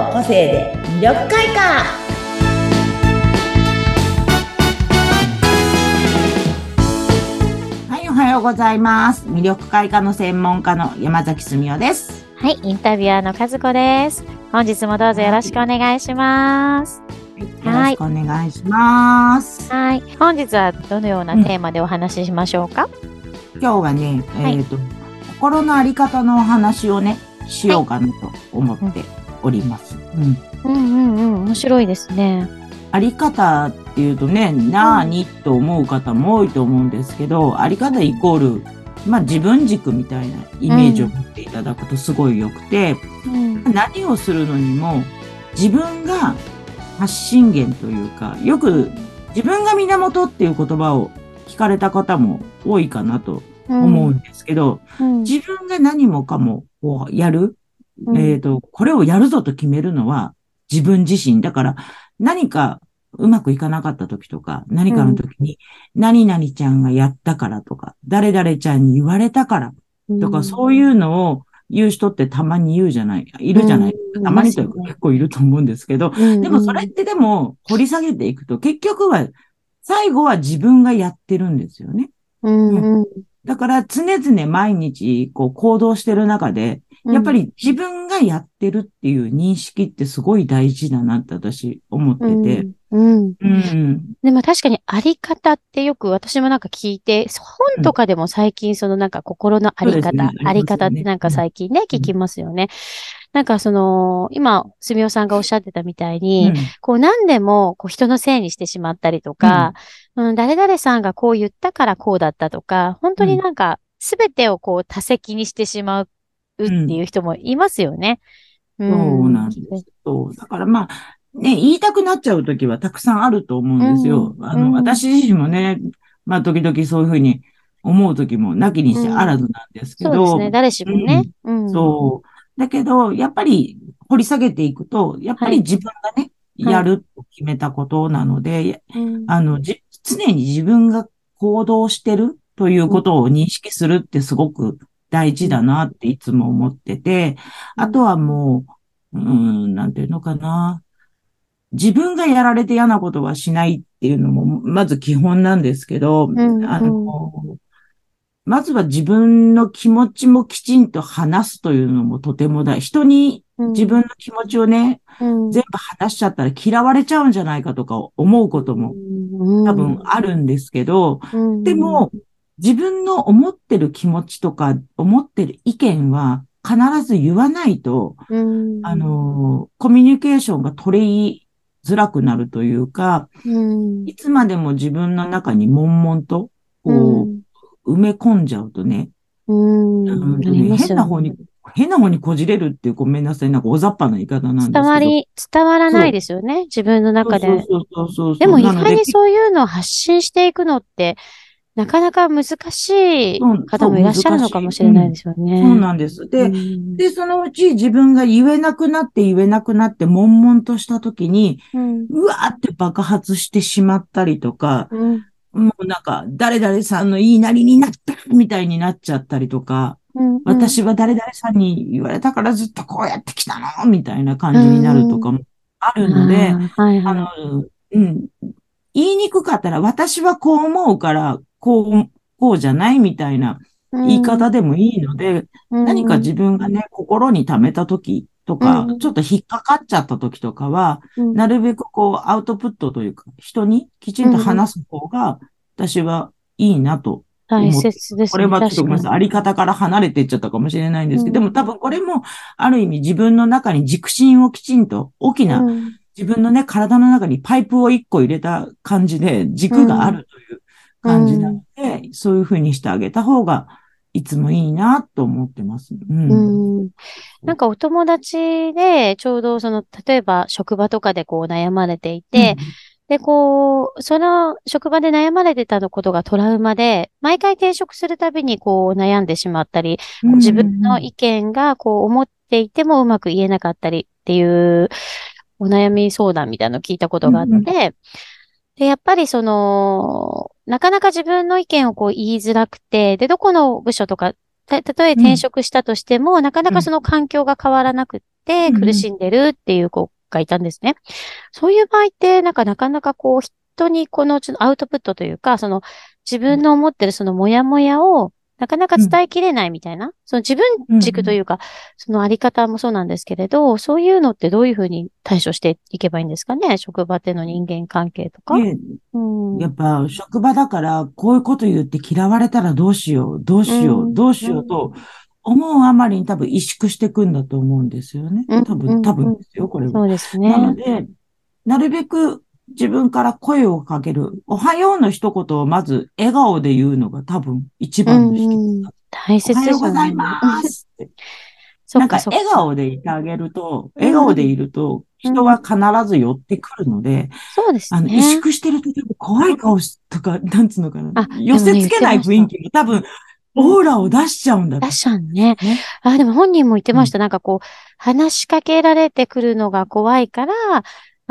の個性で魅力開花。はいおはようございます。魅力開花の専門家の山崎澄夫です。はい、インタビュアーの和子です。本日もどうぞよろしくお願いします。よろしくお願いします、はい、本日はどのようなテーマでお話ししましょうか、今日はね、はい。えっ、と心のあり方のお話をねしようかなと思っております、うんうん、うんうん面白いですね。あり方っていうとね、なーにと思う方も多いと思うんですけど、あり方イコール、まあ自分軸みたいなイメージを持っていただくとすごい良くて、うん、何をするのにも自分が発信源というか、よく自分が源っていう言葉を聞かれた方も多いかなと思うんですけど、うん。自分が何もかもこうやる、うん。えっ、と、これをやるぞと決めるのは自分自身。だから何かうまくいかなかった時とか、何かの時に、何々ちゃんがやったからとか、誰々ちゃんに言われたからとか、そういうのを言う人ってたまに言うじゃない、いるじゃない。うん。たまにというか結構いると思うんですけど、うん、でもそれってでも掘り下げていくと、結局は、最後は自分がやってるんですよね。うん、うん、だから常々毎日こう行動してる中で、やっぱり自分がやってるっていう認識ってすごい大事だなって私思ってて。うん、うん。うん。でも確かにあり方ってよく私もなんか聞いて、本とかでも最近そのなんか心のあり方、ね。あり方ってなんか最近ね、聞きますよね。なんかその、今、すみおさんがおっしゃってたみたいに、こう何でもこう人のせいにしてしまったりとか、うん、誰々さんがこう言ったからこうだったとか、本当になんか全てをこう多責にしてしまうっていう人もいますよね。うんそうなんです。そう。だからまあ、ね、言いたくなっちゃうときはたくさんあると思うんですよ。うんあの、うん私自身もね、まあ時々そういうふうに思うときもなきにしてあらずなんですけど。そうですね。誰しもね。うん。そう。だけど、やっぱり掘り下げていくと、やっぱり自分がね、はいやると決めたことなので、うんあの、じ、常に自分が行動してるということを認識するってすごく大事だなっていつも思ってて、あとはもう、うーん、なんていうのかな。自分がやられて嫌なことはしないっていうのも、まず基本なんですけど、んあの、まずは自分の気持ちもきちんと話すというのもとても大事。人に自分の気持ちをね、うん。全部話しちゃったら嫌われちゃうんじゃないかとか思うことも多分あるんですけど、うん。でも、自分の思ってる気持ちとか、思ってる意見は必ず言わないと、うんあ、の、コミュニケーションが取りづらくなるというか、うんいつまでも自分の中に悶々と、こう、埋め込んじゃうとね、変な方に、変な方にこじれるっていうごめんなさい、なんか大雑把な言い方なんですけど。伝わり、伝わらないですよね。自分の中で。そうそうそうそうそう。でも意外にそういうのを発信していくのって、なかなか難しいうん。方もいらっしゃるのかもしれないですよね。そうなんです。で、うん。で、そのうち自分が言えなくなって言えなくなって悶々とした時に、うん。うわーって爆発してしまったりとか、うん。もうなんか、誰々さんの言いなりになったみたいになっちゃったりとか、うん。私は誰々さんに言われたからずっとこうやってきたのみたいな感じになるとかもあるので、あの、うん、言いにくかったら私はこう思うから、こう、こうじゃないみたいない言い方でもいいので、何か自分がね、心に溜めた時とか、うんちょっと引っかかっちゃった時とかは、分なるべくこう、アウトプットというか、人にきちんと話す方が、私はいいなと。大切ですね。これはちょっとごめんなさい。あり方から離れていっちゃったかもしれないんですけど、うんでも多分これも、ある意味自分の中に軸心をきちんと、大きな、にうん自分のね、体の中にパイプを一個入れた感じで、軸があるという感じなので、そういうふうにしてあげた方が、いつもいいなと思ってます。うん。うん。なんかお友達で、ちょうどその、例えば職場とかでこう悩まれていて、で、こう、その職場で悩まれてたことがトラウマで、毎回転職するたびにこう悩んでしまったり、うん。自分の意見がこう思っていてもうまく言えなかったりっていうお悩み相談みたいなのを聞いたことがあって、うんうんで、やっぱりその、なかなか自分の意見をこう言いづらくて、で、どこの部署とかた、たとえ転職したとしても、なかなかその環境が変わらなくって、うん。苦しんでるっていう子がいたんですね。そういう場合って、なんかなかなかこう、人にこのちょっとアウトプットというか、その自分の思ってるそのモヤモヤを、なかなか伝えきれないみたいな、その自分軸というか、そのあり方もそうなんですけれど、そういうのってどういうふうに対処していけばいいんですかね？職場での人間関係とか。でうん。やっぱ職場だから、こういうこと言って嫌われたらどうしよう、どうしようんう、どうしようと思うあまりに多分萎縮していくんだと思うんですよねうん。多分、うん多分ですよ、これは。そうですなのね。で、なるべく自分から声をかける。おはようの一言をまず笑顔で言うのが多分一う番の一つ。んうん。大切おはですようござい。ますって。なんか。笑顔でいてあげると、笑顔でいると、人は必ず寄ってくるので、そうですあの、萎ね。縮してると多分怖い顔しとか、なんつうのかなあ。寄せつけない雰囲気が多分、オーラを出しちゃうんだと出しちゃうね。ねあ、でも本人も言ってました。なんかこう、話しかけられてくるのが怖いから、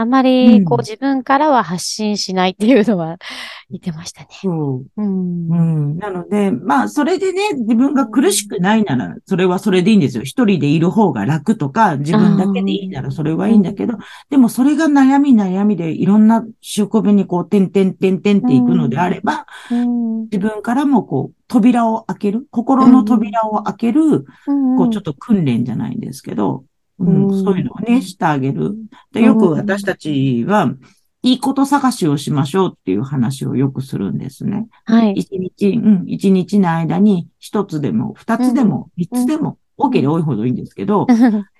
あまりこううん自分からは発信しないっていうのは 言ってましたね。そう。うん。うん。なので、まあ、それでね、自分が苦しくないなら、それはそれでいいんですよ。一人でいる方が楽とか、自分だけでいいならそれはいいんだけど、でもそれが悩み悩みでいろんな職場にこう、てんてんてんてんっていくのであれば、うん。自分からもこう、扉を開ける、心の扉を開ける、うんこう、ちょっと訓練じゃないんですけど、ううんん、そういうのをね、してあげる。で、よく私たちは、いいこと探しをしましょうっていう話をよくするんですね。はい。一日、うん、一日の間に一つでも二つでも三つでも、多ければ多いほどいいんですけど、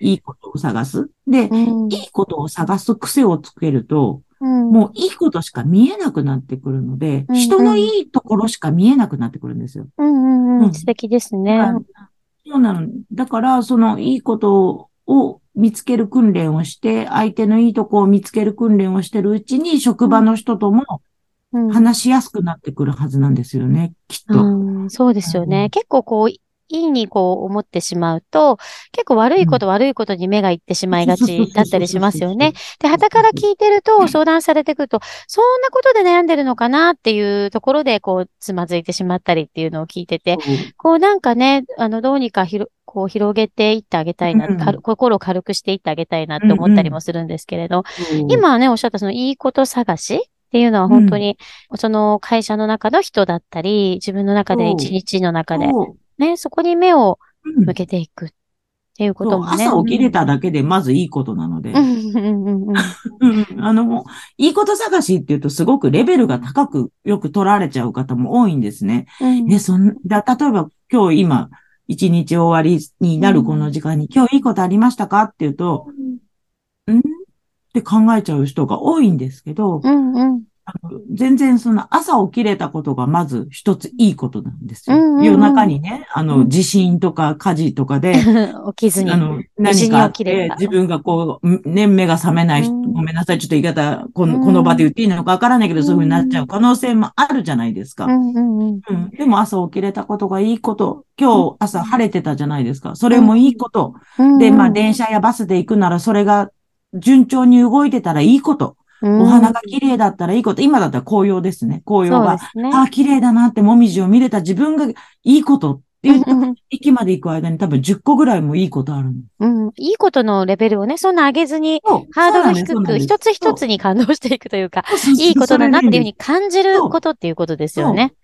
いいことを探す。で、うんいいことを探す癖をつけると、うんもういいことしか見えなくなってくるので、うん人のいいところしか見えなくなってくるんですよ。うんうんううんん。素敵ですね。そうなの。だから、そのいいことを見つける訓練をして、相手のいいとこを見つける訓練をしてるうちに、職場の人ともうん話しやすくなってくるはずなんですよね、きっと。うん、そうですよね。うん結構こう、いいにこう思ってしまうと、結構悪いこと悪いことに目がいってしまいがちだったりしますよね。。で、旗から聞いてると、相談されてくると、そんなことで悩んでるのかなっていうところで、こう、つまずいてしまったりっていうのを聞いてて、こうなんかね、あの、どうにかひろ、こう広げていってあげたいな、うん軽心を軽くしていってあげたいなって思ったりもするんですけれど、今はね、おっしゃったそのいいこと探しっていうのは本当に、その会社の中の人だったり、自分の中で一日の中で、ね、そこに目をうん。向けていくっていうこともね。朝起きれただけでまずいいことなので。うん。うん。うん。うん。うん。あの、もういいこと探しっていうとすごくレベルが高くよく取られちゃう方も多いんですね。うん。え、そんだ、例えば今日今、一日終わりになるこの時間に、今日いいことありましたかっていうと、ん？って考えちゃう人が多いんですけど、うんうん 全然その朝起きれたことがまず一ついいことなんですよ。うんうんうん夜中にね、あうんの、地震とか火事とかで、起きずに。あの、何にかあって起きれば、自分がこう、ね、目が覚めない人、うんごめんなさい、ちょっと言い方、こうんのこの場で言っていいのかわからないけど、そういうふうになっちゃう可能性もあるじゃないですか。うんうんうんうん。でも朝起きれたことがいいこと、今日朝晴れてたじゃないですか。それもいいこと。うんで、まあ電車やバスで行くならそれが順調に動いてたらいいこと。お花が綺麗だったらいいこと。今だったら紅葉ですね。紅葉が。ね。ああ、綺麗だなってもみじを見れた自分がいいことって言うと、駅まで行く間に多分10個ぐらいもいいことあるの。うん、いいことのレベルをね、そんな上げずに、ハードル低く、一つ一つに感動していくというか、いいことだなっていうふうにそ感じることっていうことですよね。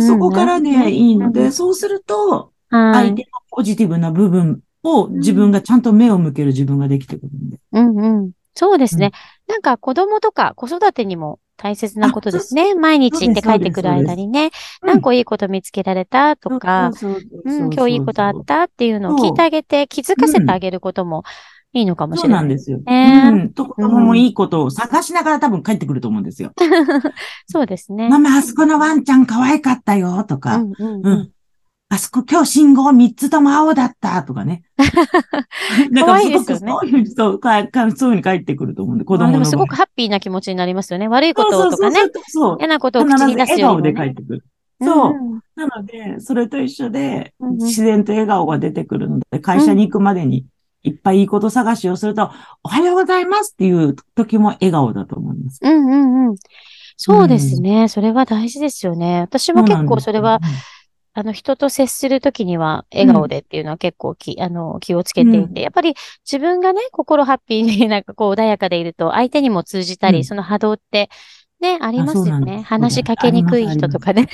そこからね、いいので、うんそうすると、はい。相手のポジティブな部分を自分がちゃんと目を向ける自分ができてくるんで。うんうん。そうですね。うんなんか子供とか子育てにも大切なことですね。毎日行って帰ってくる間にね、何個いいこと見つけられたとか、そうそうそううん、そう今日いいことあったっていうのを聞いてあげて、気づかせてあげることもいいのかもしそうれない。なんですよ。ねうん。と子供もいいことを探しながら多分帰ってくると思うんですよ。そうですね。ママ、あそこのワンちゃん可愛かったよ、とうか。あそこ今日信号3つとも青だったとかね。なん可かすごくそういうふうに、そう、かかそういうふうに帰ってくると思うんで、子まあ供のでもすごくハッピーな気持ちになりますよね。悪いこととかねそう。嫌なことを口に出す笑顔で。帰ってくる。そう。んんなので、それと一緒で、うんうん自然と笑顔が出てくるので、会社に行くまでにいっぱいいいこと探しをすると、おはようございますっていう時も笑顔だと思います。うんうんうん。そうですね。それは大事ですよね。私も結構それは、あの、人と接するときには、笑顔でっていうのは結構き、あの、気をつけていて、やっぱり自分がね、心ハッピーに なんかこう穏やかでいると、相手にも通じたり、その波動って、ね、ありますよね。話しかけにくい人とかね。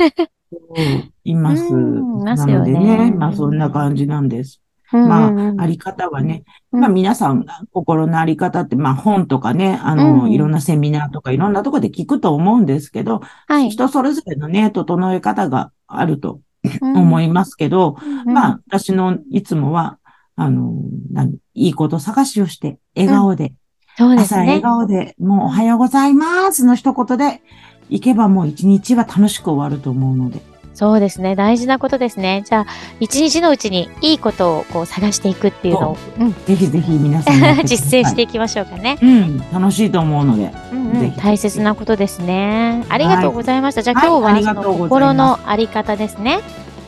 います。いますよね。まあ、そんな感じなんです。まあ、あり方はね、まあ皆さん、心のあり方って、まあ本とかね、あの、いろんなセミナーとかいろんなとこで聞くと思うんですけど、はい、人それぞれのね、整え方があると思いますけど、まあ私のいつもは、あの、何、いいこと探しをして、笑顔で、そうですね。朝笑顔で、もうおはようございますの一言で、行けばもう一日は楽しく終わると思うので。そうですね。大事なことですね。じゃあ、一日のうちにいいことをこう探していくっていうのを、うん、ぜひぜひ皆さん 実践していきましょうかね。うん、楽しいと思うので、うんうん、大切なことですね。ありがとうございました。はい、じゃあ今日は心のあり方ですね。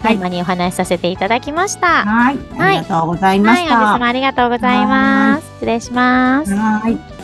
はい、今にお話しさせていただきました。はい、ありがとうございました。はい、はい、ありがとうございます。失礼します。はい。